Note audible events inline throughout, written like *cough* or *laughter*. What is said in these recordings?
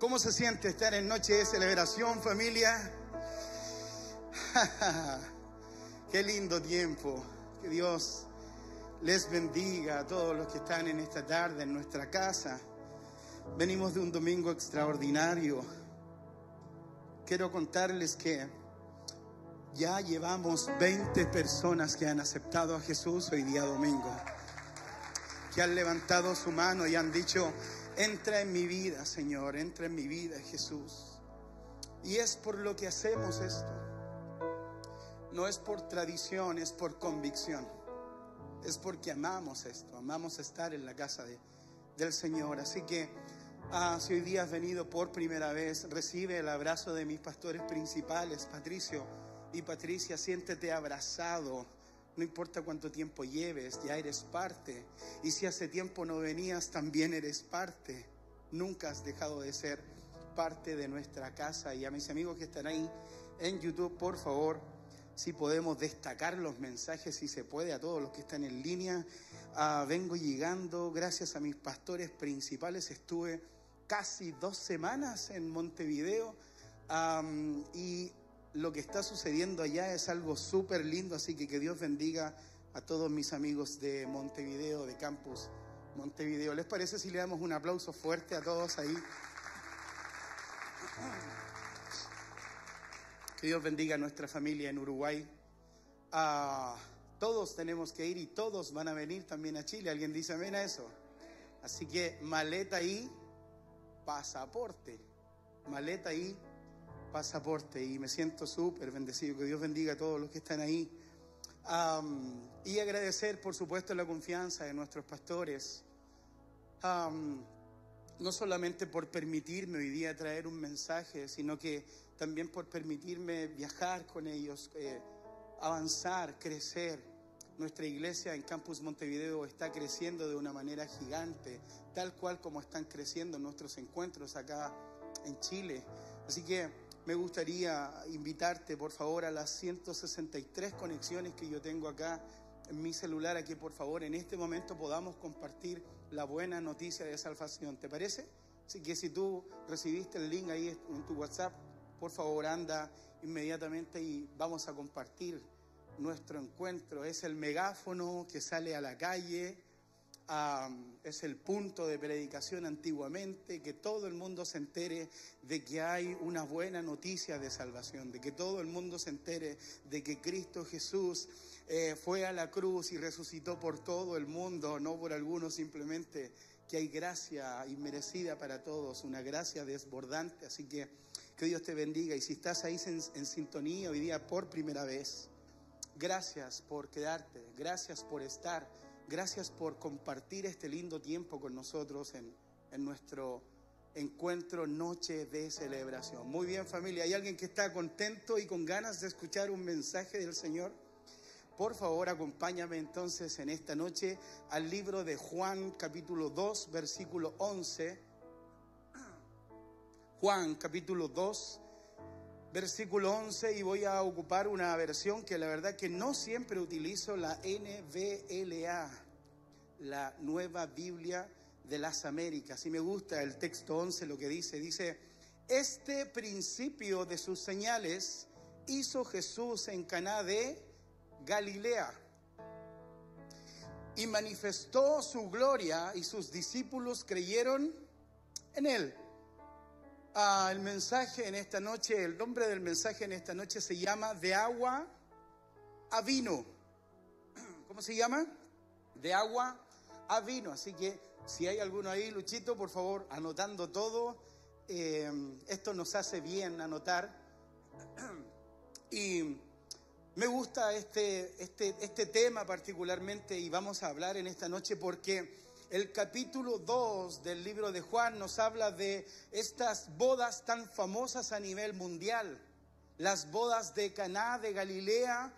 ¿Cómo se siente estar en noche de celebración, familia? *laughs* Qué lindo tiempo. Que Dios les bendiga a todos los que están en esta tarde en nuestra casa. Venimos de un domingo extraordinario. Quiero contarles que ya llevamos 20 personas que han aceptado a Jesús hoy día domingo, que han levantado su mano y han dicho, entra en mi vida, Señor, entra en mi vida, Jesús. Y es por lo que hacemos esto. No es por tradición, es por convicción. Es porque amamos esto, amamos estar en la casa de, del Señor. Así que ah, si hoy día has venido por primera vez, recibe el abrazo de mis pastores principales, Patricio y Patricia, siéntete abrazado. No importa cuánto tiempo lleves, ya eres parte. Y si hace tiempo no venías, también eres parte. Nunca has dejado de ser parte de nuestra casa. Y a mis amigos que están ahí en YouTube, por favor, si podemos destacar los mensajes, si se puede, a todos los que están en línea. Ah, vengo llegando, gracias a mis pastores principales, estuve casi dos semanas en Montevideo y lo que está sucediendo allá es algo súper lindo, así que que Dios bendiga a todos mis amigos de Montevideo, de Campus Montevideo. ¿Les parece si le damos un aplauso fuerte a todos ahí? Que Dios bendiga a nuestra familia en Uruguay. Ah, todos tenemos que ir y todos van a venir también a Chile. ¿Alguien dice amén a eso? Así que maleta y pasaporte. Maleta y pasaporte y me siento súper bendecido. Que Dios bendiga a todos los que están ahí. y agradecer, por supuesto, la confianza de nuestros pastores. no solamente por permitirme hoy día traer un mensaje, sino que también por permitirme viajar con ellos, eh, avanzar, crecer. Nuestra iglesia en Campus Montevideo está creciendo de una manera gigante, tal cual como están creciendo nuestros encuentros acá en Chile. Así que me gustaría invitarte, por favor, a las 163 conexiones que yo tengo acá en mi celular, a que por favor en este momento podamos compartir la buena noticia de salvación. ¿Te parece? Así que si tú recibiste el link ahí en tu WhatsApp, por favor anda inmediatamente y vamos a compartir nuestro encuentro. Es el megáfono que sale a la calle es el punto de predicación antiguamente, que todo el mundo se entere de que hay una buena noticia de salvación, de que todo el mundo se entere de que Cristo Jesús eh, fue a la cruz y resucitó por todo el mundo, no por algunos simplemente, que hay gracia inmerecida para todos, una gracia desbordante. Así que que Dios te bendiga y si estás ahí en, en sintonía hoy día por primera vez, gracias por quedarte, gracias por estar Gracias por compartir este lindo tiempo con nosotros en, nuestro encuentro, noche de celebración. Muy bien familia, ¿hay alguien que está contento y con ganas de escuchar un mensaje del Señor? Por favor, acompáñame entonces en esta noche al libro de Juan capítulo 2, versículo 11. Juan capítulo 2, versículo 11 y voy a ocupar una versión que la verdad que no siempre utilizo, la NVLA, la nueva Biblia de las Américas. Y me gusta el texto 11 lo que dice, dice, este principio de sus señales hizo Jesús en Caná de Galilea y manifestó su gloria y sus discípulos creyeron en él el mensaje en esta noche, el nombre del mensaje en esta noche se llama De agua a vino. *clears throat* ¿Cómo se llama? De agua a vino. Así que si hay alguno ahí, Luchito, por favor, anotando todo. Eh, esto nos hace bien anotar. *clears throat* Y me gusta este, este, este tema particularmente y vamos a hablar en esta noche porque el capítulo 2 del libro de Juan nos habla de estas bodas tan famosas a nivel mundial. Las bodas de Caná de Galilea,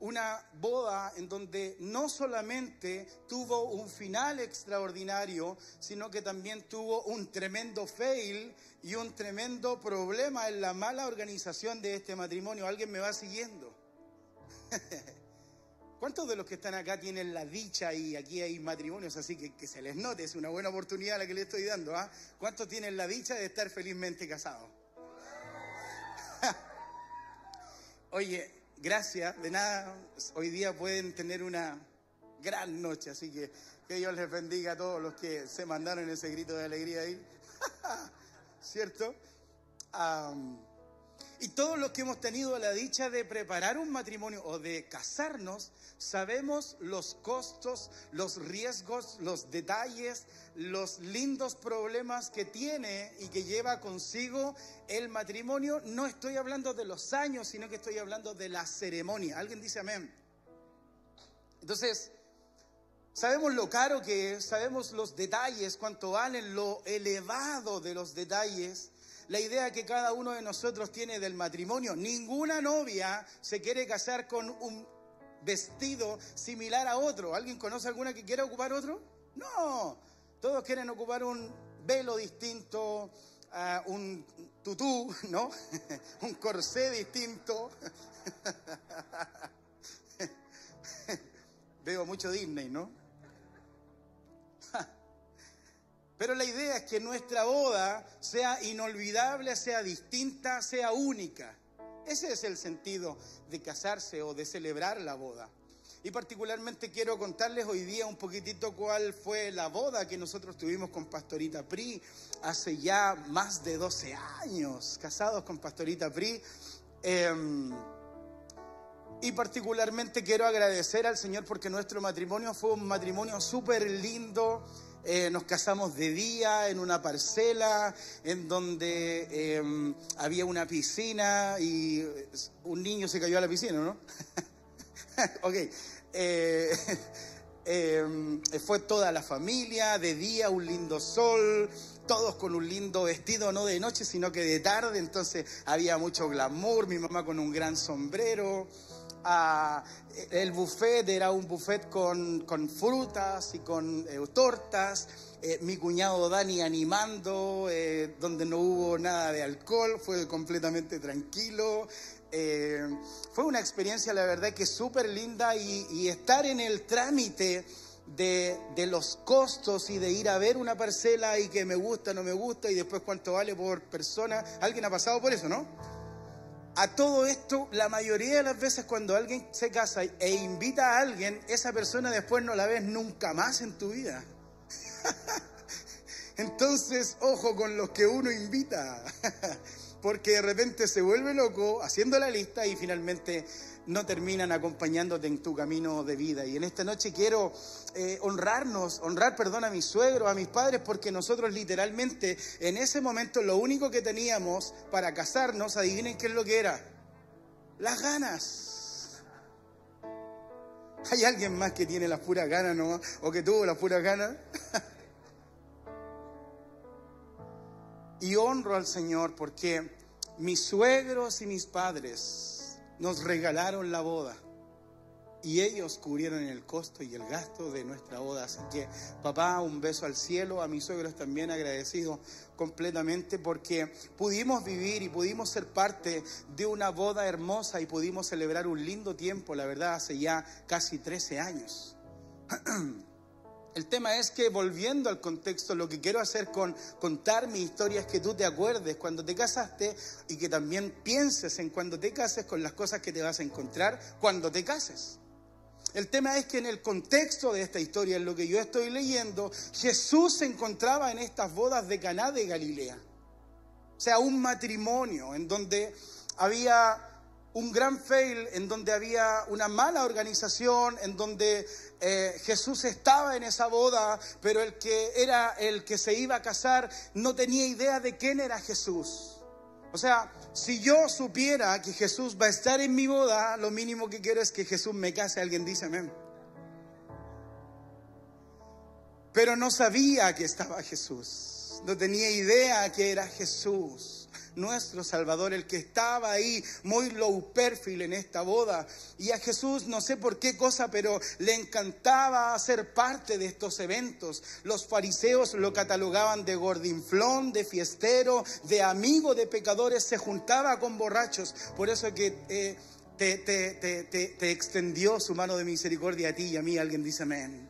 una boda en donde no solamente tuvo un final extraordinario, sino que también tuvo un tremendo fail y un tremendo problema en la mala organización de este matrimonio. ¿Alguien me va siguiendo? *laughs* ¿Cuántos de los que están acá tienen la dicha y aquí hay matrimonios, así que que se les note, es una buena oportunidad la que le estoy dando, ¿ah? ¿Cuántos tienen la dicha de estar felizmente casados? *laughs* Oye, gracias, de nada, hoy día pueden tener una gran noche, así que que Dios les bendiga a todos los que se mandaron ese grito de alegría ahí, *laughs* ¿cierto? Y todos los que hemos tenido la dicha de preparar un matrimonio o de casarnos, sabemos los costos, los riesgos, los detalles, los lindos problemas que tiene y que lleva consigo el matrimonio. No estoy hablando de los años, sino que estoy hablando de la ceremonia. ¿Alguien dice amén? Entonces, Sabemos lo caro que es, sabemos los detalles, cuánto valen, lo elevado de los detalles, la idea que cada uno de nosotros tiene del matrimonio. Ninguna novia se quiere casar con un vestido similar a otro. ¿Alguien conoce alguna que quiera ocupar otro? No, todos quieren ocupar un velo distinto, ah, un tutú, *laughs* ¿no? *laughs* un corsé distinto. *laughs* Veo mucho Disney, ¿no? Pero la idea es que nuestra boda sea inolvidable, sea distinta, sea única. Ese es el sentido de casarse o de celebrar la boda. Y particularmente quiero contarles hoy día un poquitito cuál fue la boda que nosotros tuvimos con Pastorita Pri hace ya más de 12 años, casados con Pastorita Pri. Em, y particularmente quiero agradecer al Señor porque nuestro matrimonio fue un matrimonio súper lindo eh, nos casamos de día en una parcela en donde em, había una piscina y un niño se cayó a la piscina, ¿no? *laughs* ok. Eh, *laughs* em, fue toda la familia, de día un lindo sol, todos con un lindo vestido, no de noche, sino que de tarde, entonces había mucho glamour, mi mamá con un gran sombrero el buffet era un buffet con, frutas y con eh, tortas. Eh, mi cuñado Dani animando, eh, donde no hubo nada de alcohol, fue completamente tranquilo. fue una experiencia, la verdad, que súper linda y, estar en el trámite de, de, los costos y de ir a ver una parcela y que me gusta, no me gusta y después cuánto vale por persona. ¿Alguien ha pasado por eso, no? A todo esto, la mayoría de las veces cuando alguien se casa e invita a alguien, esa persona después no la ves nunca más en tu vida. *laughs* Entonces, ojo con los que uno invita, *laughs* porque de repente se vuelve loco haciendo la lista y finalmente no terminan acompañándote en tu camino de vida. Y en esta noche quiero eh, honrarnos, honrar, perdón, a mis suegros, a mis padres, porque nosotros literalmente en ese momento lo único que teníamos para casarnos, adivinen qué es lo que era, las ganas. ¿Hay alguien más que tiene las puras ganas, no? ¿O que tuvo las puras ganas? *laughs* y honro al Señor porque mis suegros y mis padres nos regalaron la boda y ellos cubrieron el costo y el gasto de nuestra boda. Así que, papá, un beso al cielo, a mis suegros también agradecido completamente porque pudimos vivir y pudimos ser parte de una boda hermosa y pudimos celebrar un lindo tiempo, la verdad, hace ya casi 13 años. *clears throat* El tema es que volviendo al contexto, lo que quiero hacer con contar mi historia es que tú te acuerdes cuando te casaste y que también pienses en cuando te cases con las cosas que te vas a encontrar cuando te cases. El tema es que en el contexto de esta historia, en lo que yo estoy leyendo, Jesús se encontraba en estas bodas de Caná de Galilea. O sea, un matrimonio en donde había un gran fail, en donde había una mala organización, en donde eh, Jesús estaba en esa boda, pero el que era el que se iba a casar no tenía idea de quién era Jesús. O sea, si yo supiera que Jesús va a estar en mi boda, lo mínimo que quiero es que Jesús me case. Alguien dice amén. Pero no sabía que estaba Jesús. No tenía idea que era Jesús nuestro Salvador, el que estaba ahí muy low perfil en esta boda. Y a Jesús, no sé por qué cosa, pero le encantaba ser parte de estos eventos. Los fariseos lo catalogaban de gordinflón, de fiestero, de amigo de pecadores, se juntaba con borrachos. Por eso que... Eh, te, te, extendió su mano de misericordia a ti y a mí. Alguien dice amén.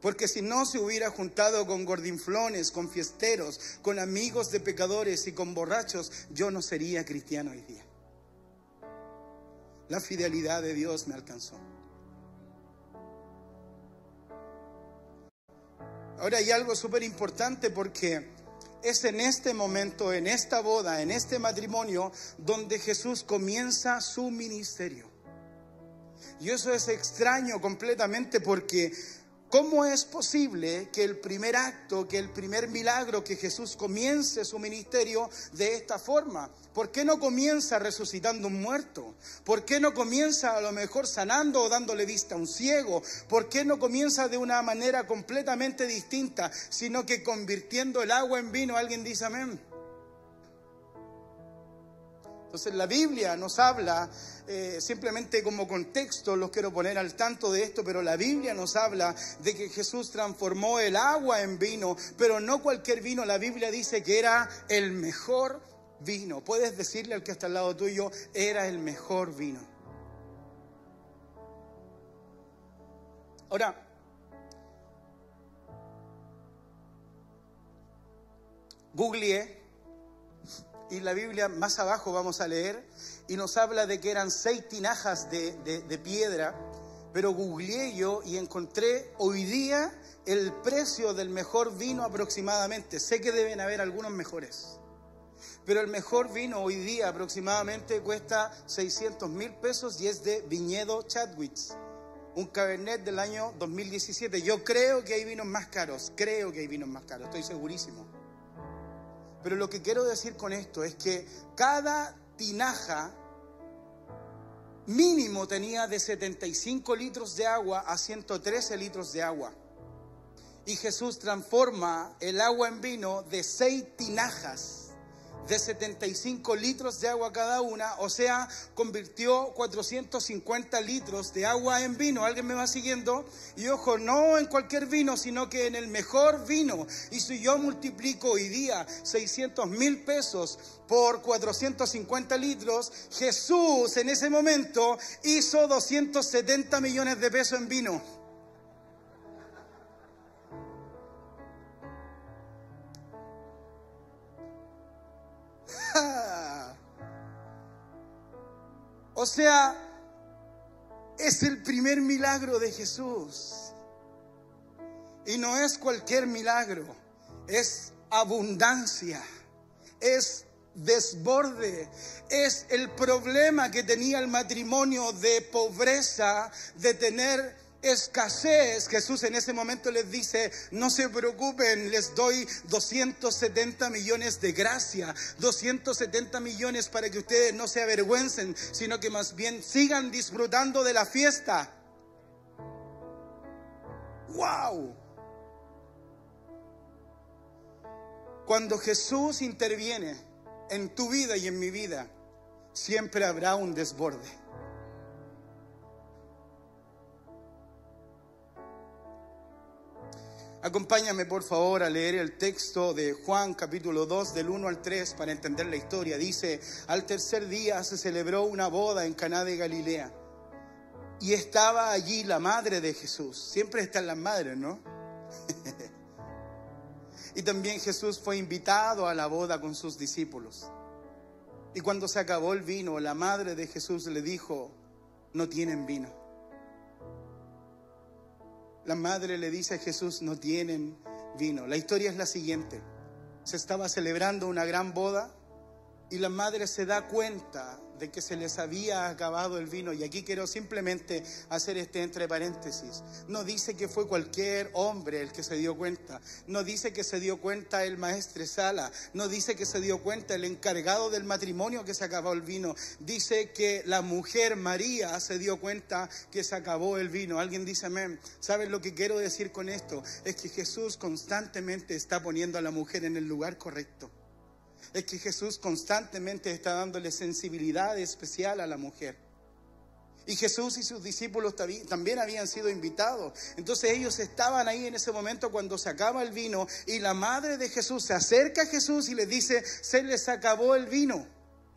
Porque si no se hubiera juntado con gordinflones, con fiesteros, con amigos de pecadores y con borrachos, yo no sería cristiano hoy día. La fidelidad de Dios me alcanzó. Ahora hay algo súper importante porque es en este momento, en esta boda, en este matrimonio, donde Jesús comienza su ministerio. Y eso es extraño completamente porque ¿Cómo es posible que el primer acto, que el primer milagro, que Jesús comience su ministerio de esta forma? ¿Por qué no comienza resucitando un muerto? ¿Por qué no comienza a lo mejor sanando o dándole vista a un ciego? ¿Por qué no comienza de una manera completamente distinta, sino que convirtiendo el agua en vino? Alguien dice amén. Entonces la Biblia nos habla, eh, simplemente como contexto, los quiero poner al tanto de esto, pero la Biblia nos habla de que Jesús transformó el agua en vino, pero no cualquier vino, la Biblia dice que era el mejor vino. Puedes decirle al que está al lado tuyo, era el mejor vino. Ahora, googleé y la Biblia más abajo vamos a leer y nos habla de que eran seis tinajas de, de piedra, pero googleé yo y encontré hoy día el precio del mejor vino aproximadamente. Sé que deben haber algunos mejores, pero el mejor vino hoy día aproximadamente cuesta 600 mil pesos y es de Viñedo Chadwitz, un cabernet del año 2017. Yo creo que hay vinos más caros, creo que hay vinos más caros, estoy segurísimo. Pero lo que quiero decir con esto es que cada tinaja mínimo tenía de 75 litros de agua a 113 litros de agua. Y Jesús transforma el agua en vino de seis tinajas de 75 litros de agua cada una, o sea, convirtió 450 litros de agua en vino. ¿Alguien me va siguiendo? Y ojo, no en cualquier vino, sino que en el mejor vino. Y si yo multiplico hoy día 600 mil pesos por 450 litros, Jesús en ese momento hizo 270 millones de pesos en vino. *laughs* O sea, es el primer milagro de Jesús. Y no es cualquier milagro, es abundancia, es desborde, es el problema que tenía el matrimonio de pobreza, de tener escasez, Jesús en ese momento les dice, no se preocupen, les doy 270 millones de gracia, 270 millones para que ustedes no se avergüencen, sino que más bien sigan disfrutando de la fiesta. ¡Wow! Cuando Jesús interviene en tu vida y en mi vida, siempre habrá un desborde. Acompáñame por favor a leer el texto de Juan capítulo 2 del 1 al 3 para entender la historia. Dice, al tercer día se celebró una boda en Caná de Galilea y estaba allí la madre de Jesús. Siempre están las madres, ¿no? *laughs* y también Jesús fue invitado a la boda con sus discípulos. Y cuando se acabó el vino, la madre de Jesús le dijo, no tienen vino. La madre le dice a Jesús, no tienen vino. La historia es la siguiente. Se estaba celebrando una gran boda y la madre se da cuenta de que se les había acabado el vino. Y aquí quiero simplemente hacer este entre paréntesis. No dice que fue cualquier hombre el que se dio cuenta. No dice que se dio cuenta el maestre Sala. No dice que se dio cuenta el encargado del matrimonio que se acabó el vino. Dice que la mujer María se dio cuenta que se acabó el vino. Alguien dice amén. ¿Saben lo que quiero decir con esto? Es que Jesús constantemente está poniendo a la mujer en el lugar correcto es que Jesús constantemente está dándole sensibilidad especial a la mujer. Y Jesús y sus discípulos también habían sido invitados. Entonces ellos estaban ahí en ese momento cuando se acaba el vino y la madre de Jesús se acerca a Jesús y le dice, se les acabó el vino.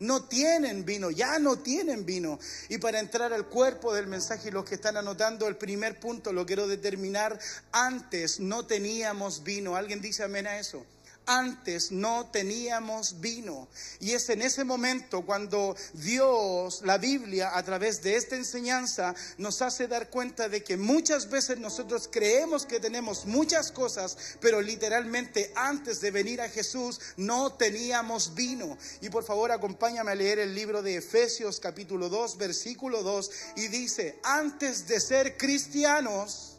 No tienen vino, ya no tienen vino. Y para entrar al cuerpo del mensaje los que están anotando el primer punto, lo quiero determinar. Antes no teníamos vino. ¿Alguien dice amén a eso? Antes no teníamos vino. Y es en ese momento cuando Dios, la Biblia, a través de esta enseñanza, nos hace dar cuenta de que muchas veces nosotros creemos que tenemos muchas cosas, pero literalmente antes de venir a Jesús no teníamos vino. Y por favor acompáñame a leer el libro de Efesios capítulo 2, versículo 2, y dice, antes de ser cristianos,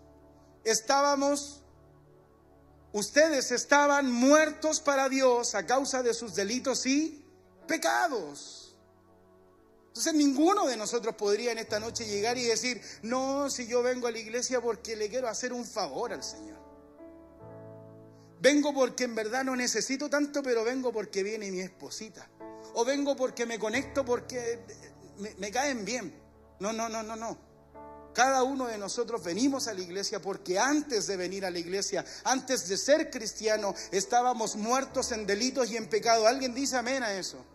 estábamos ustedes estaban muertos para Dios a causa de sus delitos y pecados. Entonces ninguno de nosotros podría en esta noche llegar y decir, no, si yo vengo a la iglesia porque le quiero hacer un favor al Señor. Vengo porque en verdad no necesito tanto, pero vengo porque viene mi esposita. O vengo porque me conecto porque me, me caen bien. No, no, no, no, no. Cada uno de nosotros venimos a la iglesia porque antes de venir a la iglesia, antes de ser cristiano, estábamos muertos en delitos y en pecado. ¿Alguien dice amén a eso?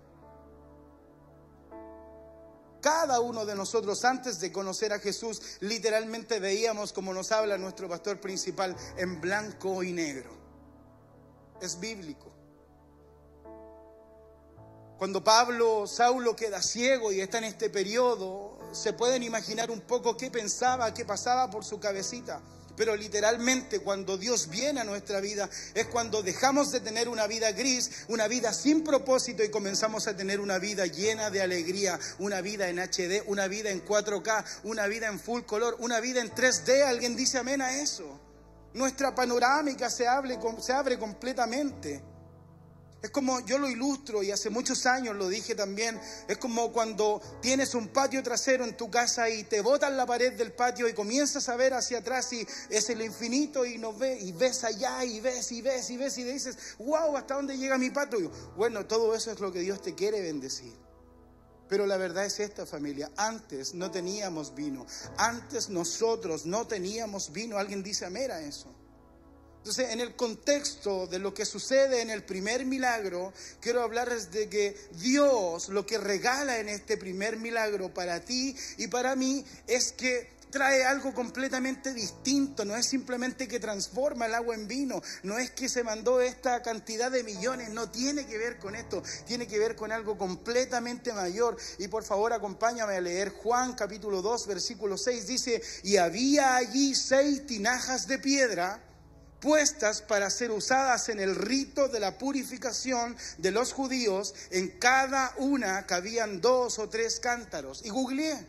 Cada uno de nosotros antes de conocer a Jesús literalmente veíamos como nos habla nuestro pastor principal en blanco y negro. Es bíblico. Cuando Pablo, Saulo queda ciego y está en este periodo, se pueden imaginar un poco qué pensaba, qué pasaba por su cabecita. Pero literalmente cuando Dios viene a nuestra vida es cuando dejamos de tener una vida gris, una vida sin propósito y comenzamos a tener una vida llena de alegría, una vida en HD, una vida en 4K, una vida en full color, una vida en 3D. ¿Alguien dice amén a eso? Nuestra panorámica se, se abre completamente. Es como, yo lo ilustro y hace muchos años lo dije también, es como cuando tienes un patio trasero en tu casa y te botas la pared del patio y comienzas a ver hacia atrás y es el infinito y nos ve y ves allá y ves y ves y ves y dices, wow, ¿hasta dónde llega mi patio? Bueno, todo eso es lo que Dios te quiere bendecir. Pero la verdad es esta familia, antes no teníamos vino, antes nosotros no teníamos vino, alguien dice amén a eso. Entonces, en el contexto de lo que sucede en el primer milagro, quiero hablarles de que Dios lo que regala en este primer milagro para ti y para mí es que trae algo completamente distinto, no es simplemente que transforma el agua en vino, no es que se mandó esta cantidad de millones, no tiene que ver con esto, tiene que ver con algo completamente mayor. Y por favor acompáñame a leer Juan capítulo 2 versículo 6, dice, y había allí seis tinajas de piedra puestas para ser usadas en el rito de la purificación de los judíos, en cada una cabían dos o tres cántaros. Y googleé,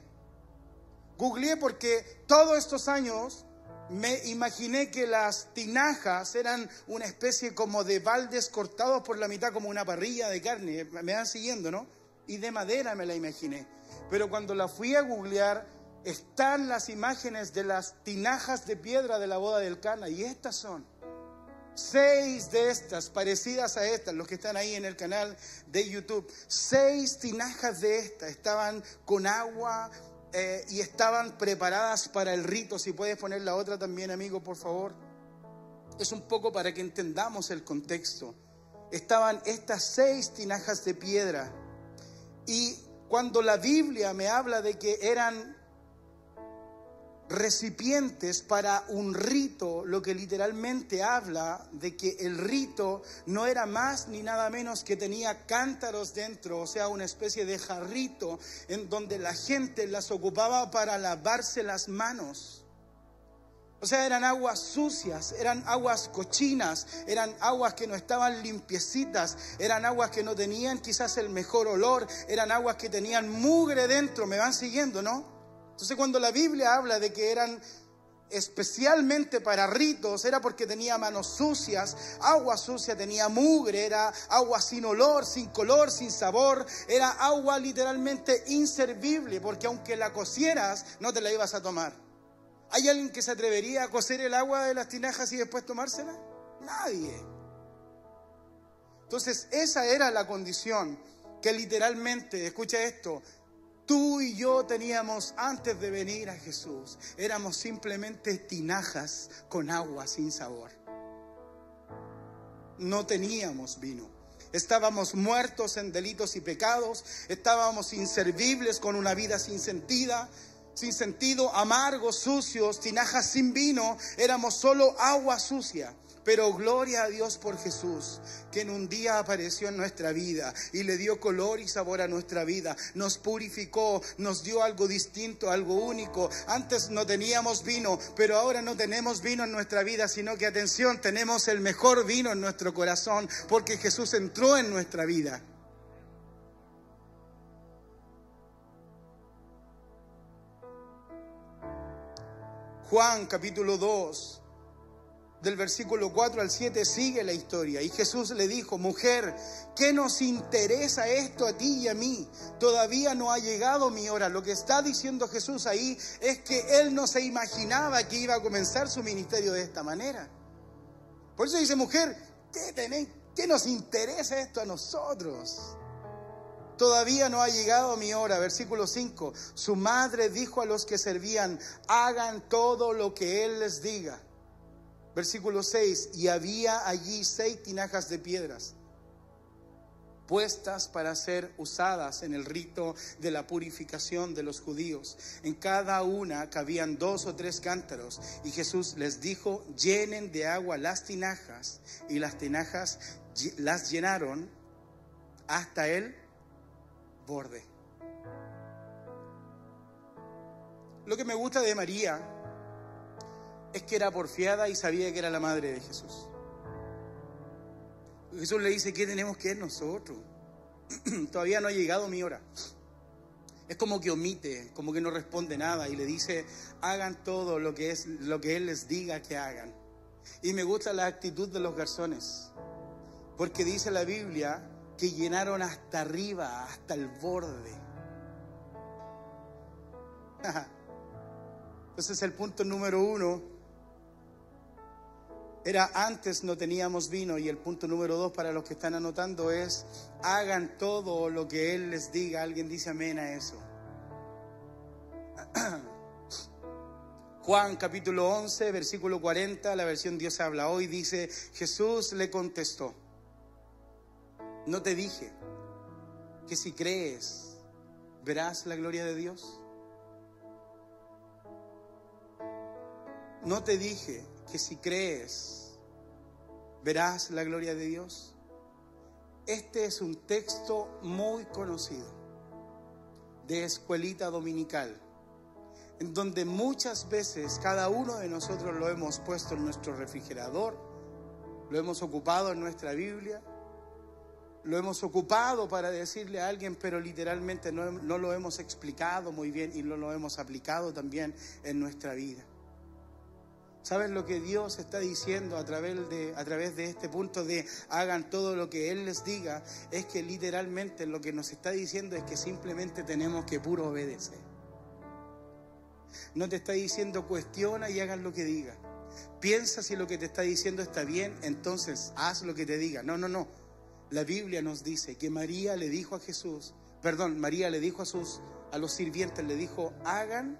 googleé porque todos estos años me imaginé que las tinajas eran una especie como de baldes cortados por la mitad como una parrilla de carne, me van siguiendo, ¿no? Y de madera me la imaginé. Pero cuando la fui a googlear, están las imágenes de las tinajas de piedra de la boda del Cana y estas son seis de estas parecidas a estas, los que están ahí en el canal de YouTube, seis tinajas de estas estaban con agua eh, y estaban preparadas para el rito. Si puedes poner la otra también, amigo, por favor. Es un poco para que entendamos el contexto. Estaban estas seis tinajas de piedra y cuando la Biblia me habla de que eran recipientes para un rito, lo que literalmente habla de que el rito no era más ni nada menos que tenía cántaros dentro, o sea, una especie de jarrito en donde la gente las ocupaba para lavarse las manos. O sea, eran aguas sucias, eran aguas cochinas, eran aguas que no estaban limpiecitas, eran aguas que no tenían quizás el mejor olor, eran aguas que tenían mugre dentro, me van siguiendo, ¿no? Entonces cuando la Biblia habla de que eran especialmente para ritos, era porque tenía manos sucias, agua sucia, tenía mugre, era agua sin olor, sin color, sin sabor, era agua literalmente inservible, porque aunque la cocieras, no te la ibas a tomar. ¿Hay alguien que se atrevería a cocer el agua de las tinajas y después tomársela? Nadie. Entonces, esa era la condición que literalmente, escucha esto, tú y yo teníamos antes de venir a Jesús. Éramos simplemente tinajas con agua sin sabor. No teníamos vino. Estábamos muertos en delitos y pecados, estábamos inservibles con una vida sin sentido, sin sentido, amargos, sucios, tinajas sin vino, éramos solo agua sucia. Pero gloria a Dios por Jesús, que en un día apareció en nuestra vida y le dio color y sabor a nuestra vida. Nos purificó, nos dio algo distinto, algo único. Antes no teníamos vino, pero ahora no tenemos vino en nuestra vida, sino que, atención, tenemos el mejor vino en nuestro corazón, porque Jesús entró en nuestra vida. Juan capítulo 2 del versículo 4 al 7 sigue la historia. Y Jesús le dijo, mujer, ¿qué nos interesa esto a ti y a mí? Todavía no ha llegado mi hora. Lo que está diciendo Jesús ahí es que él no se imaginaba que iba a comenzar su ministerio de esta manera. Por eso dice, mujer, ¿qué, tenéis, ¿qué nos interesa esto a nosotros? Todavía no ha llegado mi hora. Versículo 5. Su madre dijo a los que servían, hagan todo lo que él les diga. Versículo 6, y había allí seis tinajas de piedras puestas para ser usadas en el rito de la purificación de los judíos. En cada una cabían dos o tres cántaros y Jesús les dijo, llenen de agua las tinajas y las tinajas las llenaron hasta el borde. Lo que me gusta de María es que era porfiada y sabía que era la madre de Jesús. Jesús le dice, ¿qué tenemos que ver nosotros? *clears throat* Todavía no ha llegado mi hora. Es como que omite, como que no responde nada y le dice, hagan todo lo que, es, lo que Él les diga que hagan. Y me gusta la actitud de los garzones, porque dice la Biblia que llenaron hasta arriba, hasta el borde. *laughs* Entonces el punto número uno era antes no teníamos vino y el punto número dos para los que están anotando es hagan todo lo que Él les diga. Alguien dice amén a eso. *clears throat* Juan capítulo 11, versículo 40, la versión Dios habla hoy, dice, Jesús le contestó, no te dije que si crees verás la gloria de Dios. No te dije que si crees, verás la gloria de Dios. Este es un texto muy conocido de escuelita dominical, en donde muchas veces cada uno de nosotros lo hemos puesto en nuestro refrigerador, lo hemos ocupado en nuestra Biblia, lo hemos ocupado para decirle a alguien, pero literalmente no, no, lo hemos explicado muy bien y no lo hemos aplicado también en nuestra vida. ¿Sabes lo que Dios está diciendo a través, de, a través de este punto de hagan todo lo que Él les diga? Es que literalmente lo que nos está diciendo es que simplemente tenemos que puro obedecer. No te está diciendo cuestiona y hagan lo que diga. Piensa si lo que te está diciendo está bien, entonces haz lo que te diga. No, no, no. La Biblia nos dice que María le dijo a Jesús, perdón, María le dijo a sus a los sirvientes le dijo, "Hagan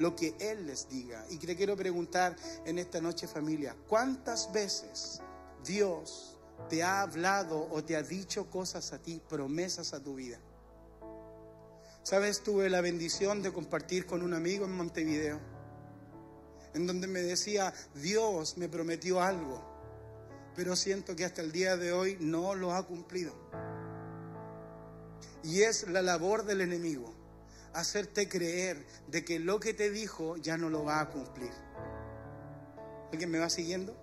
lo que Él les diga. Y te quiero preguntar en esta noche familia, ¿cuántas veces Dios te ha hablado o te ha dicho cosas a ti, promesas a tu vida? Sabes, tuve la bendición de compartir con un amigo en Montevideo, en donde me decía, Dios me prometió algo, pero siento que hasta el día de hoy no lo ha cumplido. Y es la labor del enemigo hacerte creer de que lo que te dijo ya no lo va a cumplir. ¿Alguien me va siguiendo?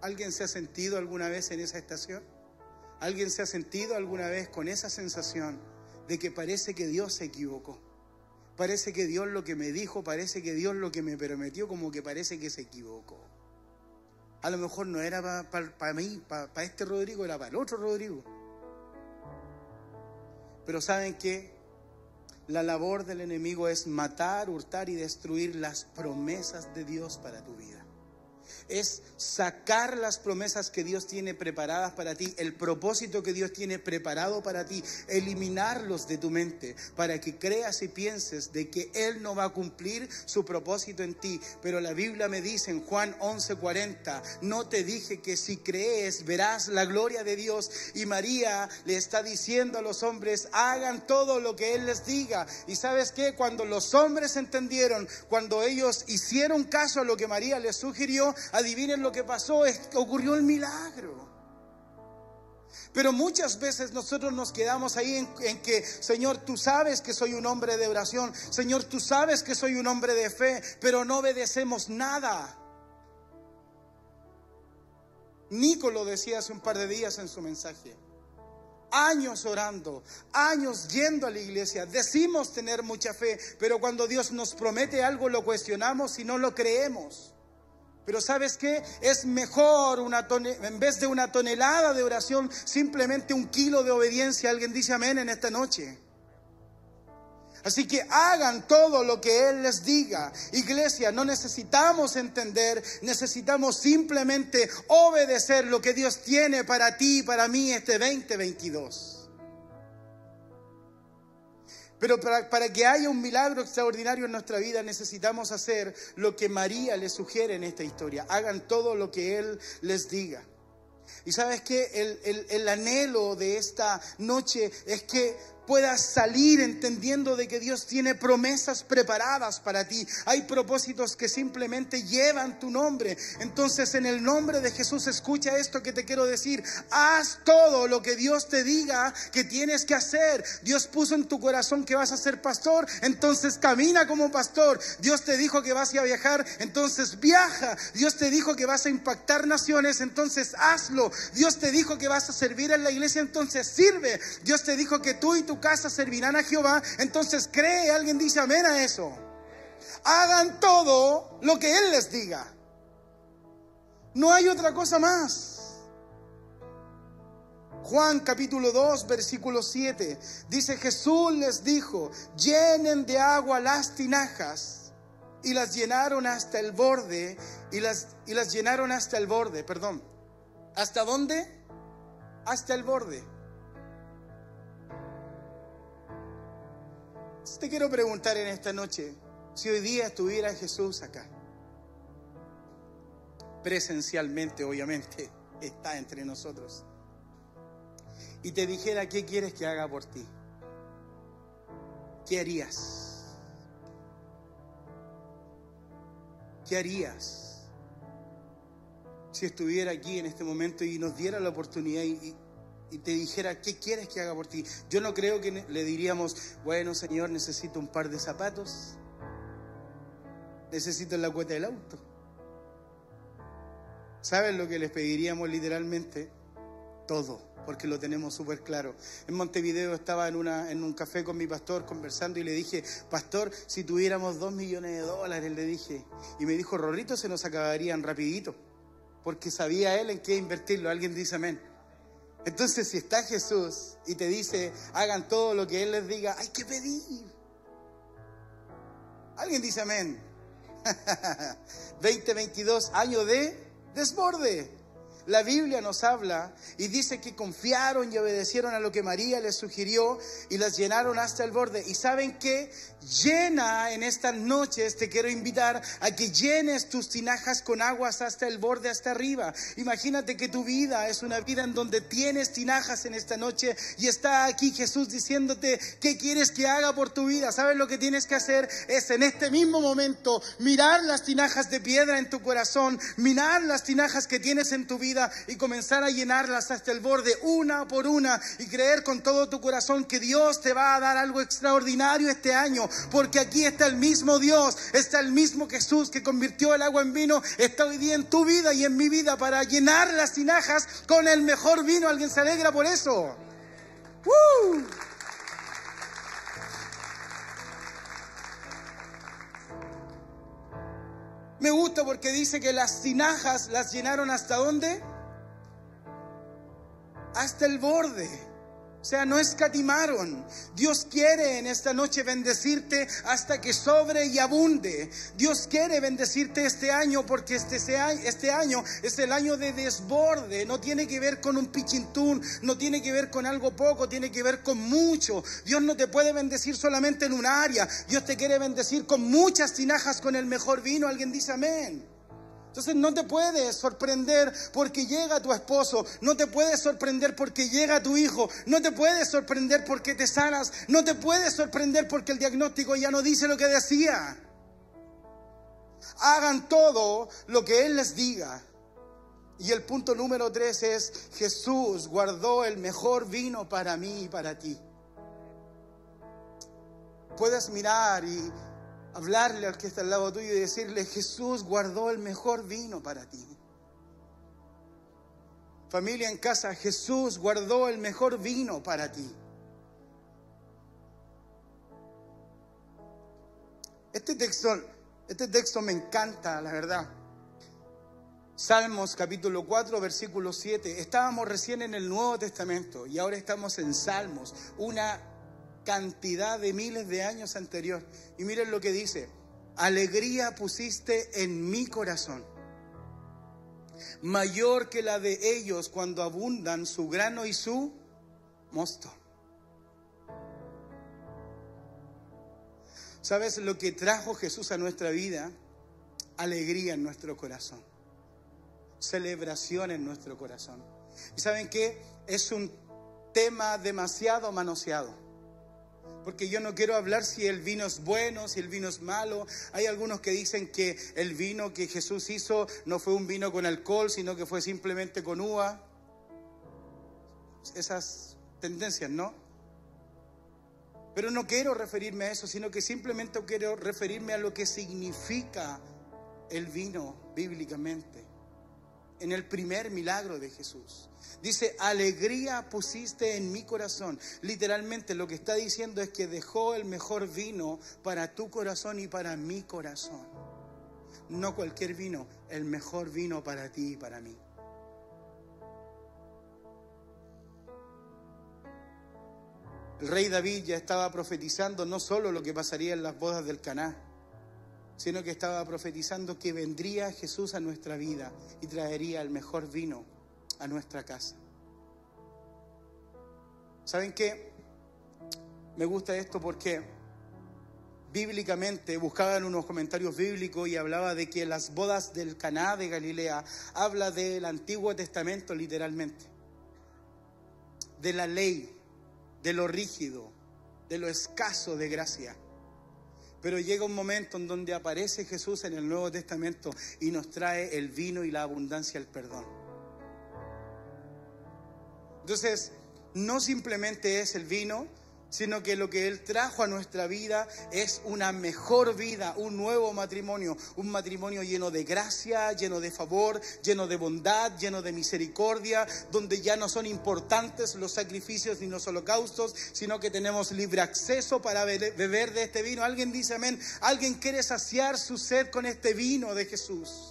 ¿Alguien se ha sentido alguna vez en esa estación? ¿Alguien se ha sentido alguna vez con esa sensación de que parece que Dios se equivocó? Parece que Dios lo que me dijo, parece que Dios lo que me prometió, como que parece que se equivocó. A lo mejor no era para mí, para este Rodrigo, era para el otro Rodrigo. Pero ¿saben qué? La labor del enemigo es matar, hurtar y destruir las promesas de Dios para tu vida. Es sacar las promesas que Dios tiene preparadas para ti, el propósito que Dios tiene preparado para ti, eliminarlos de tu mente para que creas y pienses de que Él no va a cumplir su propósito en ti. Pero la Biblia me dice en Juan 11:40, no te dije que si crees verás la gloria de Dios. Y María le está diciendo a los hombres, hagan todo lo que Él les diga. Y sabes que cuando los hombres entendieron, cuando ellos hicieron caso a lo que María les sugirió, adivinen lo que pasó, ocurrió el milagro. Pero muchas veces nosotros nos quedamos ahí en, que, Señor, tú sabes que soy un hombre de oración, Señor, tú sabes que soy un hombre de fe, pero no obedecemos nada. Nico lo decía hace un par de días en su mensaje. Años orando, años yendo a la iglesia, decimos tener mucha fe, pero cuando Dios nos promete algo lo cuestionamos y no lo creemos. Pero ¿sabes qué? Es mejor una en vez de una tonelada de oración, simplemente un kilo de obediencia. Alguien dice amén en esta noche. Así que hagan todo lo que Él les diga. Iglesia, no necesitamos entender, necesitamos simplemente obedecer lo que Dios tiene para ti y para mí este 2022. Pero para, que haya un milagro extraordinario en nuestra vida necesitamos hacer lo que María les sugiere en esta historia. Hagan todo lo que Él les diga. Y sabes que el, el anhelo de esta noche es que puedas salir entendiendo de que Dios tiene promesas preparadas para ti. Hay propósitos que simplemente llevan tu nombre. Entonces, en el nombre de Jesús, escucha esto que te quiero decir. Haz todo lo que Dios te diga que tienes que hacer. Dios puso en tu corazón que vas a ser pastor, entonces camina como pastor. Dios te dijo que vas a viajar, entonces viaja. Dios te dijo que vas a impactar naciones, entonces hazlo. Dios te dijo que vas a servir en la iglesia, entonces sirve. Dios te dijo que tú y tu casa servirán a Jehová, entonces cree, alguien dice amén a eso. Hagan todo lo que Él les diga. No hay otra cosa más. Juan capítulo 2, versículo 7, dice Jesús les dijo, llenen de agua las tinajas y las llenaron hasta el borde y las, y las llenaron hasta el borde, perdón. ¿Hasta dónde? Hasta el borde. Te quiero preguntar en esta noche, si hoy día estuviera Jesús acá, presencialmente obviamente, está entre nosotros, y te dijera, ¿qué quieres que haga por ti? ¿Qué harías? ¿Qué harías? Si estuviera aquí en este momento y nos diera la oportunidad y, y te dijera, ¿qué quieres que haga por ti? Yo no creo que le diríamos, bueno, Señor, necesito un par de zapatos, necesito la cuota del auto. ¿Saben lo que les pediríamos literalmente? Todo, porque lo tenemos súper claro. En Montevideo estaba en, en un café con mi pastor conversando y le dije, pastor, si tuviéramos dos millones de dólares, le dije. Y me dijo, Rorrito, se nos acabarían rapidito, porque sabía él en qué invertirlo. Alguien dice amén. Entonces, si está Jesús y te dice, hagan todo lo que Él les diga, hay que pedir. Alguien dice amén. *laughs* 2022, año de desborde. La Biblia nos habla y dice que confiaron y obedecieron a lo que María les sugirió y las llenaron hasta el borde. Y saben que llena en estas noches, te quiero invitar a que llenes tus tinajas con aguas hasta el borde, hasta arriba. Imagínate que tu vida es una vida en donde tienes tinajas en esta noche y está aquí Jesús diciéndote, ¿qué quieres que haga por tu vida? ¿Sabes lo que tienes que hacer? Es en este mismo momento mirar las tinajas de piedra en tu corazón, mirar las tinajas que tienes en tu vida y comenzar a llenarlas hasta el borde, una por una, y creer con todo tu corazón que Dios te va a dar algo extraordinario este año, porque aquí está el mismo Dios, está el mismo Jesús que convirtió el agua en vino, está hoy día en tu vida y en mi vida para llenar las tinajas con el mejor vino. ¿Alguien se alegra por eso? Me gusta porque dice que las tinajas las llenaron hasta dónde? Hasta el borde. O sea, no escatimaron. Dios quiere en esta noche bendecirte hasta que sobre y abunde. Dios quiere bendecirte este año porque este, este año es el año de desborde. No tiene que ver con un pichintún, no tiene que ver con algo poco, tiene que ver con mucho. Dios no te puede bendecir solamente en un área. Dios te quiere bendecir con muchas tinajas con el mejor vino. Alguien dice amén. Entonces no te puedes sorprender porque llega tu esposo, no te puedes sorprender porque llega tu hijo, no te puedes sorprender porque te sanas, no te puedes sorprender porque el diagnóstico ya no dice lo que decía. Hagan todo lo que Él les diga. Y el punto número tres es, Jesús guardó el mejor vino para mí y para ti. Puedes mirar y hablarle al que está al lado tuyo y decirle, Jesús guardó el mejor vino para ti. Familia en casa, Jesús guardó el mejor vino para ti. Este texto, este texto me encanta, la verdad. Salmos capítulo 4, versículo 7. Estábamos recién en el Nuevo Testamento y ahora estamos en Salmos, una cantidad de miles de años anterior. Y miren lo que dice, alegría pusiste en mi corazón, mayor que la de ellos cuando abundan su grano y su mosto. ¿Sabes lo que trajo Jesús a nuestra vida? Alegría en nuestro corazón, celebración en nuestro corazón. ¿Y saben qué? Es un tema demasiado manoseado. Porque yo no quiero hablar si el vino es bueno, si el vino es malo. Hay algunos que dicen que el vino que Jesús hizo no fue un vino con alcohol, sino que fue simplemente con uva. Esas tendencias, ¿no? Pero no quiero referirme a eso, sino que simplemente quiero referirme a lo que significa el vino bíblicamente en el primer milagro de Jesús. Dice, alegría pusiste en mi corazón. Literalmente lo que está diciendo es que dejó el mejor vino para tu corazón y para mi corazón. No cualquier vino, el mejor vino para ti y para mí. El rey David ya estaba profetizando no solo lo que pasaría en las bodas del Caná, sino que estaba profetizando que vendría Jesús a nuestra vida y traería el mejor vino a nuestra casa. ¿Saben qué? Me gusta esto porque bíblicamente buscaban unos comentarios bíblicos y hablaba de que las bodas del Caná de Galilea habla del Antiguo Testamento literalmente, de la ley, de lo rígido, de lo escaso de gracia. Pero llega un momento en donde aparece Jesús en el Nuevo Testamento y nos trae el vino y la abundancia, el perdón. Entonces, no simplemente es el vino, sino que lo que Él trajo a nuestra vida es una mejor vida, un nuevo matrimonio, un matrimonio lleno de gracia, lleno de favor, lleno de bondad, lleno de misericordia, donde ya no son importantes los sacrificios ni los holocaustos, sino que tenemos libre acceso para beber de este vino. Alguien dice amén, alguien quiere saciar su sed con este vino de Jesús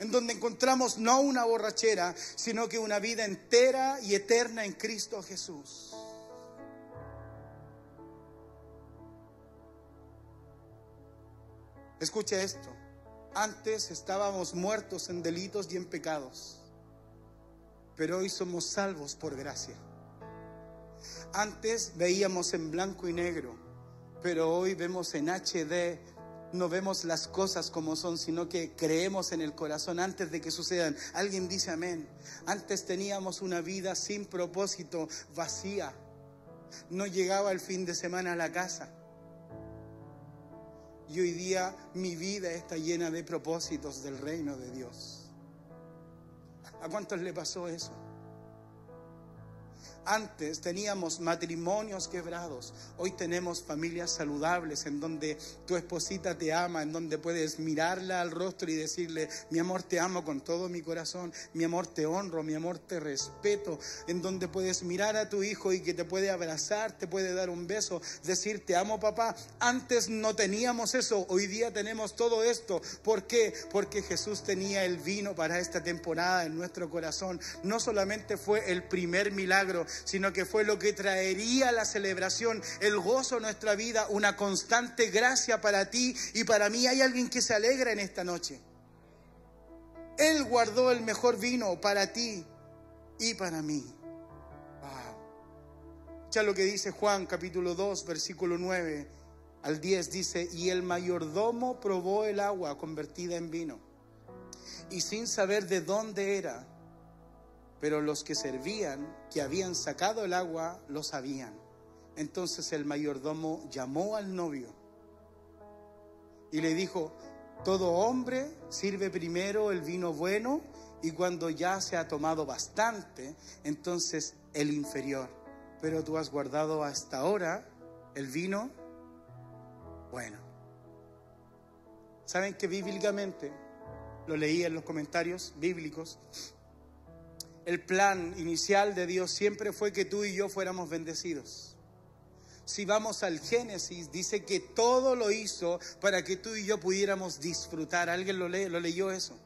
en donde encontramos no una borrachera, sino que una vida entera y eterna en Cristo Jesús. Escucha esto. Antes estábamos muertos en delitos y en pecados, pero hoy somos salvos por gracia. Antes veíamos en blanco y negro, pero hoy vemos en HD no vemos las cosas como son, sino que creemos en el corazón antes de que sucedan. Alguien dice amén. Antes teníamos una vida sin propósito, vacía. No llegaba el fin de semana a la casa. Y hoy día mi vida está llena de propósitos del reino de Dios. ¿A cuántos le pasó eso? Antes teníamos matrimonios quebrados, hoy tenemos familias saludables en donde tu esposita te ama, en donde puedes mirarla al rostro y decirle, mi amor te amo con todo mi corazón, mi amor te honro, mi amor te respeto, en donde puedes mirar a tu hijo y que te puede abrazar, te puede dar un beso, decir te amo papá. Antes no teníamos eso, hoy día tenemos todo esto. ¿Por qué? Porque Jesús tenía el vino para esta temporada en nuestro corazón. No solamente fue el primer milagro, sino que fue lo que traería la celebración, el gozo a nuestra vida, una constante gracia para ti y para mí. Hay alguien que se alegra en esta noche. Él guardó el mejor vino para ti y para mí. Ya lo que dice Juan capítulo 2, versículo 9 al 10 dice, y el mayordomo probó el agua convertida en vino, y sin saber de dónde era, pero los que servían, que habían sacado el agua, lo sabían. Entonces el mayordomo llamó al novio y le dijo, todo hombre sirve primero el vino bueno y cuando ya se ha tomado bastante, entonces el inferior. Pero tú has guardado hasta ahora el vino bueno. ¿Saben que bíblicamente, lo leí en los comentarios bíblicos, el plan inicial de Dios siempre fue que tú y yo fuéramos bendecidos. Si vamos al Génesis, dice que todo lo hizo para que tú y yo pudiéramos disfrutar. ¿Alguien lo, leyó eso?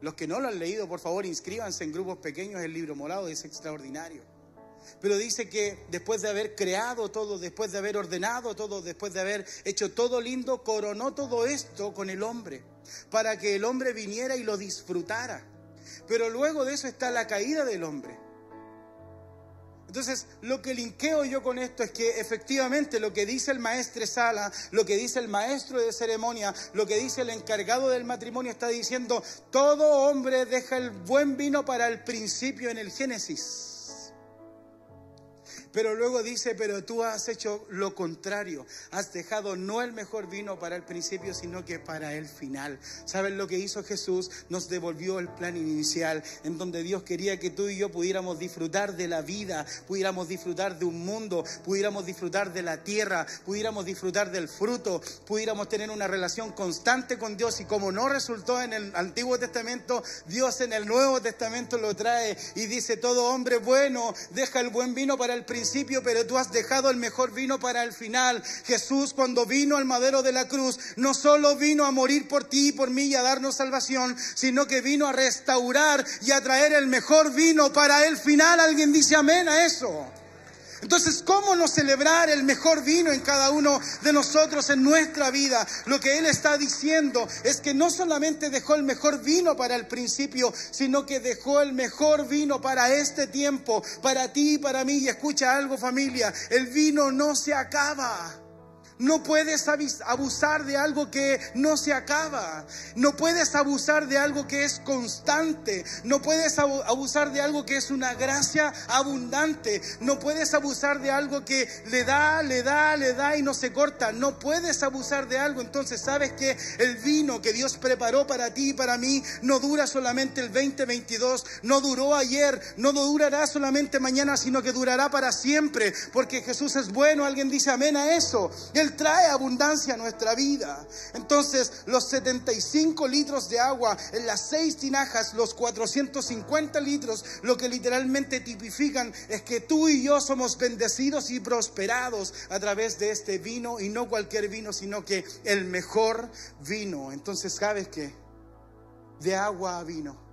Los que no lo han leído, por favor, inscríbanse en grupos pequeños. El libro morado es extraordinario. Pero dice que después de haber creado todo, después de haber ordenado todo, después de haber hecho todo lindo, coronó todo esto con el hombre, para que el hombre viniera y lo disfrutara. Pero luego de eso está la caída del hombre. Entonces, lo que linkeo yo con esto es que efectivamente lo que dice el maestre Sala, lo que dice el maestro de ceremonia, lo que dice el encargado del matrimonio está diciendo, todo hombre deja el buen vino para el principio en el Génesis. Pero luego dice, pero tú has hecho lo contrario. Has dejado no el mejor vino para el principio, sino que para el final. ¿Saben lo que hizo Jesús? Nos devolvió el plan inicial, en donde Dios quería que tú y yo pudiéramos disfrutar de la vida, pudiéramos disfrutar de un mundo, pudiéramos disfrutar de la tierra, pudiéramos disfrutar del fruto, pudiéramos tener una relación constante con Dios. Y como no resultó en el Antiguo Testamento, Dios en el Nuevo Testamento lo trae y dice, todo hombre bueno deja el buen vino para el principio pero tú has dejado el mejor vino para el final. Jesús cuando vino al madero de la cruz, no solo vino a morir por ti y por mí y a darnos salvación, sino que vino a restaurar y a traer el mejor vino para el final. ¿Alguien dice amén a eso? Entonces, ¿cómo no celebrar el mejor vino en cada uno de nosotros en nuestra vida? Lo que Él está diciendo es que no solamente dejó el mejor vino para el principio, sino que dejó el mejor vino para este tiempo, para ti y para mí. Y escucha algo familia, el vino no se acaba. No puedes abusar de algo que no se acaba. No puedes abusar de algo que es constante. No puedes abusar de algo que es una gracia abundante. No puedes abusar de algo que le da, le da, le da y no se corta. No puedes abusar de algo. Entonces sabes que el vino que Dios preparó para ti y para mí no dura solamente el 2022. No duró ayer. No durará solamente mañana, sino que durará para siempre. Porque Jesús es bueno. Alguien dice amén a eso trae abundancia a nuestra vida. Entonces, los 75 litros de agua en las seis tinajas, los 450 litros, lo que literalmente tipifican es que tú y yo somos bendecidos y prosperados a través de este vino y no cualquier vino, sino que el mejor vino. Entonces, ¿sabes qué? De agua a vino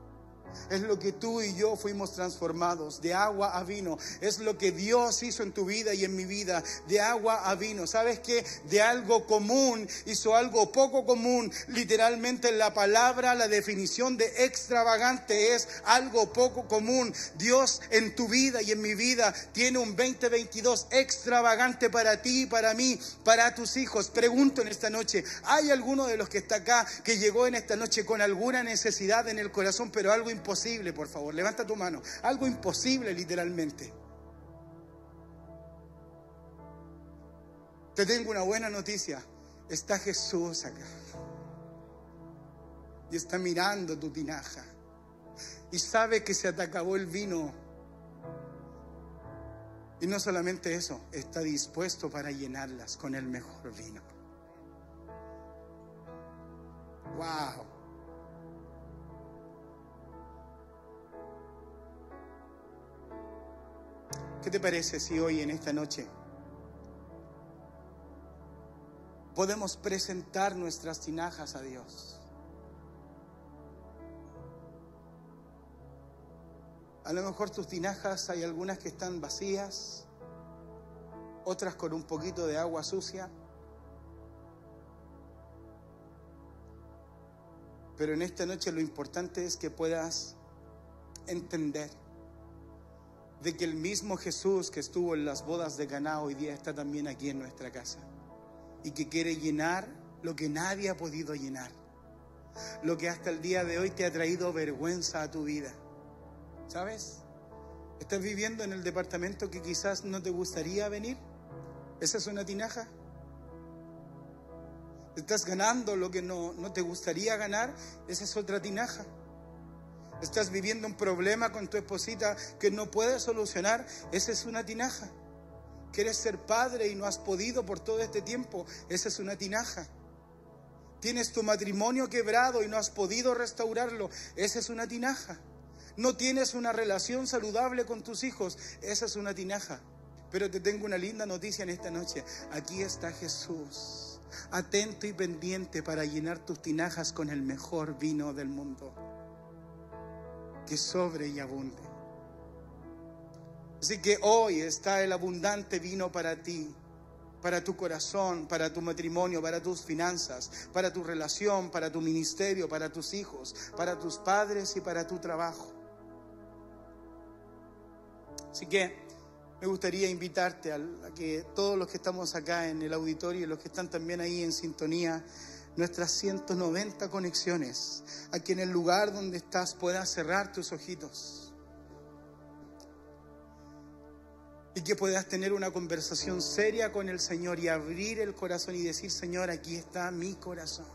es lo que tú y yo fuimos transformados, de agua a vino. Es lo que Dios hizo en tu vida y en mi vida, de agua a vino. ¿Sabes qué? De algo común hizo algo poco común. Literalmente la palabra, la definición de extravagante es algo poco común. Dios en tu vida y en mi vida tiene un 2022 extravagante para ti para mí, para tus hijos. Pregunto en esta noche, ¿hay alguno de los que está acá que llegó en esta noche con alguna necesidad en el corazón, pero algo importante? Imposible, por favor. Levanta tu mano. Algo imposible, literalmente. Te tengo una buena noticia. Está Jesús acá. Y está mirando tu tinaja. Y sabe que se te acabó el vino. Y no solamente eso, está dispuesto para llenarlas con el mejor vino. Wow. ¿Qué te parece si hoy en esta noche podemos presentar nuestras tinajas a Dios? A lo mejor tus tinajas hay algunas que están vacías, otras con un poquito de agua sucia. Pero en esta noche lo importante es que puedas entender de que el mismo Jesús que estuvo en las bodas de Caná hoy día está también aquí en nuestra casa y que quiere llenar lo que nadie ha podido llenar, lo que hasta el día de hoy te ha traído vergüenza a tu vida. ¿Sabes? ¿Estás viviendo en el departamento que quizás no te gustaría venir? ¿Esa es una tinaja? ¿Estás ganando lo que no, no te gustaría ganar? Esa es otra tinaja. ¿Estás viviendo un problema con tu esposita que no puedes solucionar? Esa es una tinaja. ¿Quieres ser padre y no has podido por todo este tiempo? Esa es una tinaja. Tienes tu matrimonio quebrado y no has podido restaurarlo. Esa es una tinaja no tienes una relación saludable con tus hijos, esa es una tinaja. Pero te tengo una linda noticia en esta noche. Aquí está Jesús, atento y pendiente para llenar tus tinajas con el mejor vino del mundo, que sobre y abunde. Así que hoy está el abundante vino para ti, para tu corazón, para tu matrimonio, para tus finanzas, para tu relación, para tu ministerio, para tus hijos, para tus padres y para tu trabajo. Así que me gustaría invitarte a, que todos los que estamos acá en el auditorio y los que están también ahí en sintonía, nuestras 190 conexiones, aquí en el lugar donde estás puedas cerrar tus ojitos. Y que puedas tener una conversación seria con el Señor y abrir el corazón y decir, Señor, aquí está mi corazón.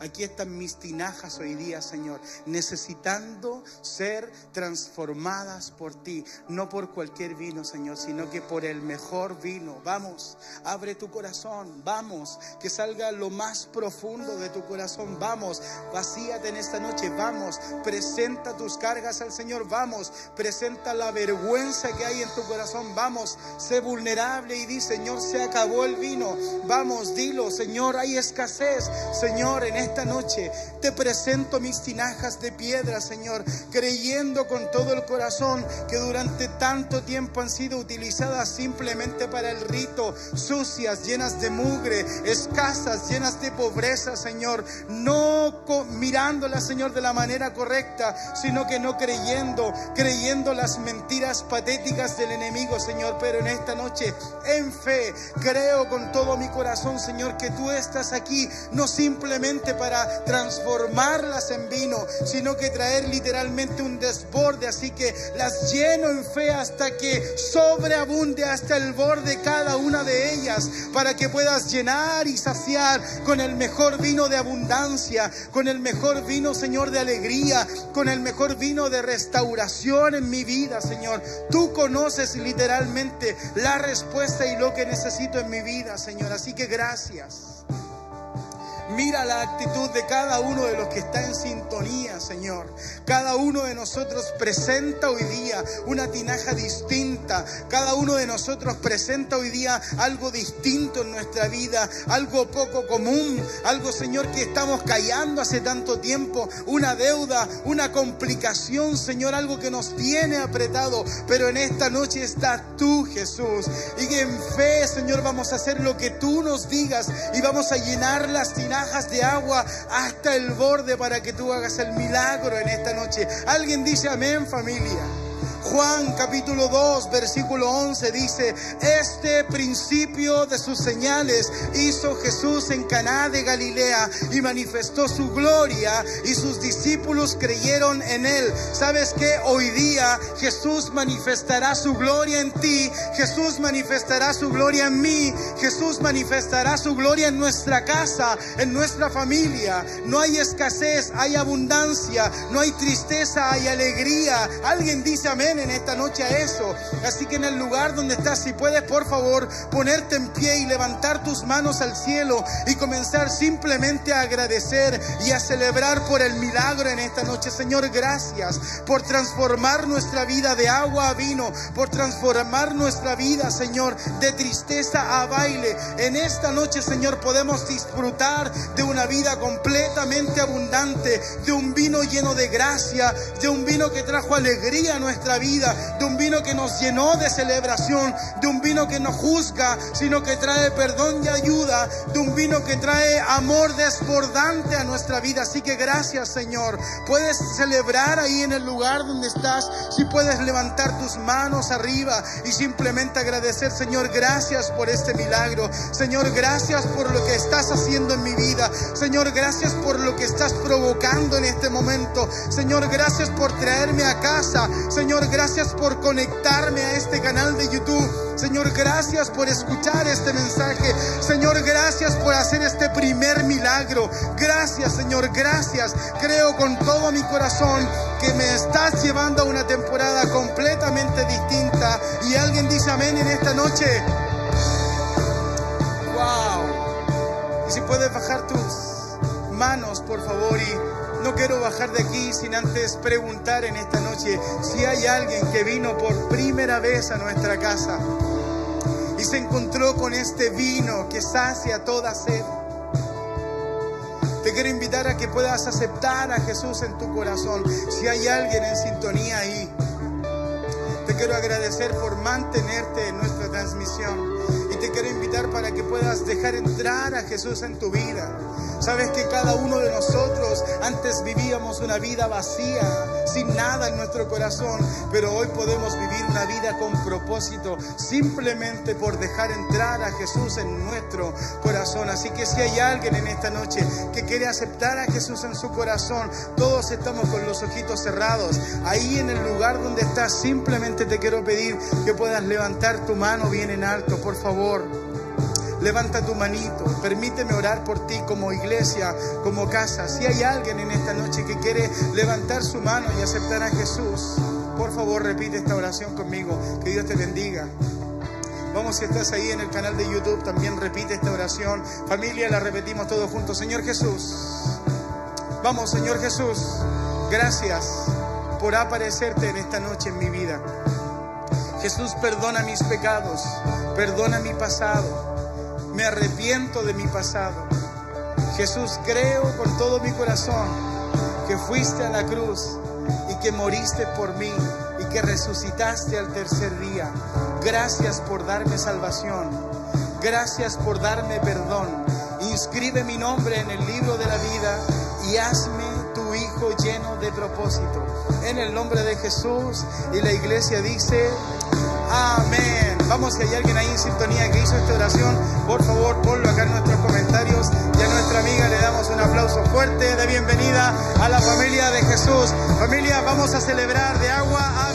Aquí están mis tinajas hoy día, Señor, necesitando ser transformadas por ti, no por cualquier vino, Señor, sino que por el mejor vino. Vamos, abre tu corazón, vamos, que salga lo más profundo de tu corazón. Vamos, vacíate en esta noche, vamos, presenta tus cargas al Señor, vamos, presenta la vergüenza que hay en tu corazón, vamos, sé vulnerable y di, Señor, se acabó el vino. Vamos, dilo, Señor, hay escasez, Señor en esta noche te presento mis tinajas de piedra, Señor, creyendo con todo el corazón que durante tanto tiempo han sido utilizadas simplemente para el rito, sucias, llenas de mugre, escasas, llenas de pobreza, Señor, no mirándolas, Señor, de la manera correcta, sino que no creyendo, creyendo las mentiras patéticas del enemigo, Señor, pero en esta noche, en fe, creo con todo mi corazón, Señor, que tú estás aquí, no simplemente para transformarlas en vino, sino que traer literalmente un desborde. Así que las lleno en fe hasta que sobreabunde hasta el borde cada una de ellas, para que puedas llenar y saciar con el mejor vino de abundancia, con el mejor vino, Señor, de alegría, con el mejor vino de restauración en mi vida, Señor. Tú conoces literalmente la respuesta y lo que necesito en mi vida, Señor. Así que gracias. Mira la actitud de cada uno de los que está en sintonía, Señor. Cada uno de nosotros presenta hoy día una tinaja distinta. Cada uno de nosotros presenta hoy día algo distinto en nuestra vida, algo poco común, algo, Señor, que estamos callando hace tanto tiempo, una deuda, una complicación, Señor, algo que nos tiene apretado. Pero en esta noche estás tú, Jesús. Y en fe, Señor, vamos a hacer lo que tú nos digas y vamos a llenar las tinajas de agua hasta el borde para que tú hagas el milagro en esta noche. Alguien dice amén familia. Juan capítulo 2, versículo 11 dice, este principio de sus señales hizo Jesús en Caná de Galilea y manifestó su gloria y sus discípulos creyeron en él. ¿Sabes que Hoy día Jesús manifestará su gloria en ti, Jesús manifestará su gloria en mí, Jesús manifestará su gloria en nuestra casa, en nuestra familia. No hay escasez, hay abundancia, no hay tristeza, hay alegría. Alguien dice amén en esta noche a eso. Así que en el lugar donde estás, si puedes, por favor, ponerte en pie y levantar tus manos al cielo y comenzar simplemente a agradecer y a celebrar por el milagro en esta noche. Señor, gracias por transformar nuestra vida de agua a vino, por transformar nuestra vida, Señor, de tristeza a baile. En esta noche, Señor, podemos disfrutar de una vida completamente abundante, de un vino lleno de gracia, de un vino que trajo alegría a nuestra vida, de un vino que nos llenó de celebración, de un vino que no juzga, sino que trae perdón y ayuda, de un vino que trae amor desbordante a nuestra vida. Así que gracias, Señor. Puedes celebrar ahí en el lugar donde estás, si puedes levantar tus manos arriba y simplemente agradecer, Señor, gracias por este milagro. Señor, gracias por lo que estás haciendo en mi vida. Señor, gracias por lo que estás provocando en este momento. Señor, gracias por traerme a casa. Señor, gracias por conectarme a este canal de YouTube. Señor, gracias por escuchar este mensaje. Señor, gracias por hacer este primer milagro. Gracias, Señor, gracias. Creo con todo mi corazón que me estás llevando a una temporada completamente distinta. Y alguien dice amén en esta noche. Wow. Y si puedes bajar tus manos, por favor, y no quiero bajar de aquí sin antes preguntar en esta noche si hay alguien que vino por primera vez a nuestra casa y se encontró con este vino que sacia toda sed. Te quiero invitar a que puedas aceptar a Jesús en tu corazón. Si hay alguien en sintonía ahí, te quiero agradecer por mantenerte en nuestra transmisión y te quiero invitar para que puedas dejar entrar a Jesús en tu vida. Sabes que cada uno de nosotros antes vivíamos una vida vacía, sin nada en nuestro corazón, pero hoy podemos vivir una vida con propósito simplemente por dejar entrar a Jesús en nuestro corazón. Así que si hay alguien en esta noche que quiere aceptar a Jesús en su corazón, todos estamos con los ojitos cerrados. Ahí en el lugar donde estás, simplemente te quiero pedir que puedas levantar tu mano bien en alto, por favor. Levanta tu manito, permíteme orar por ti como iglesia, como casa. Si hay alguien en esta noche que quiere levantar su mano y aceptar a Jesús, por favor repite esta oración conmigo. Que Dios te bendiga. Vamos, si estás ahí en el canal de YouTube, también repite esta oración. Familia, la repetimos todos juntos. Señor Jesús, vamos, Señor Jesús, gracias por aparecerte en esta noche en mi vida. Jesús, perdona mis pecados, perdona mi pasado me arrepiento de mi pasado. Jesús, creo con todo mi corazón que fuiste a la cruz y que moriste por mí y que resucitaste al tercer día. Gracias por darme salvación. Gracias por darme perdón. Inscribe mi nombre en el libro de la vida y hazme tu hijo lleno de propósito. En el nombre de Jesús y la iglesia dice, amén. Vamos, si hay alguien ahí en sintonía que hizo esta oración, por favor ponlo acá en nuestros comentarios y a nuestra amiga le damos un aplauso fuerte de bienvenida a la familia de Jesús. Familia, vamos a celebrar de agua a.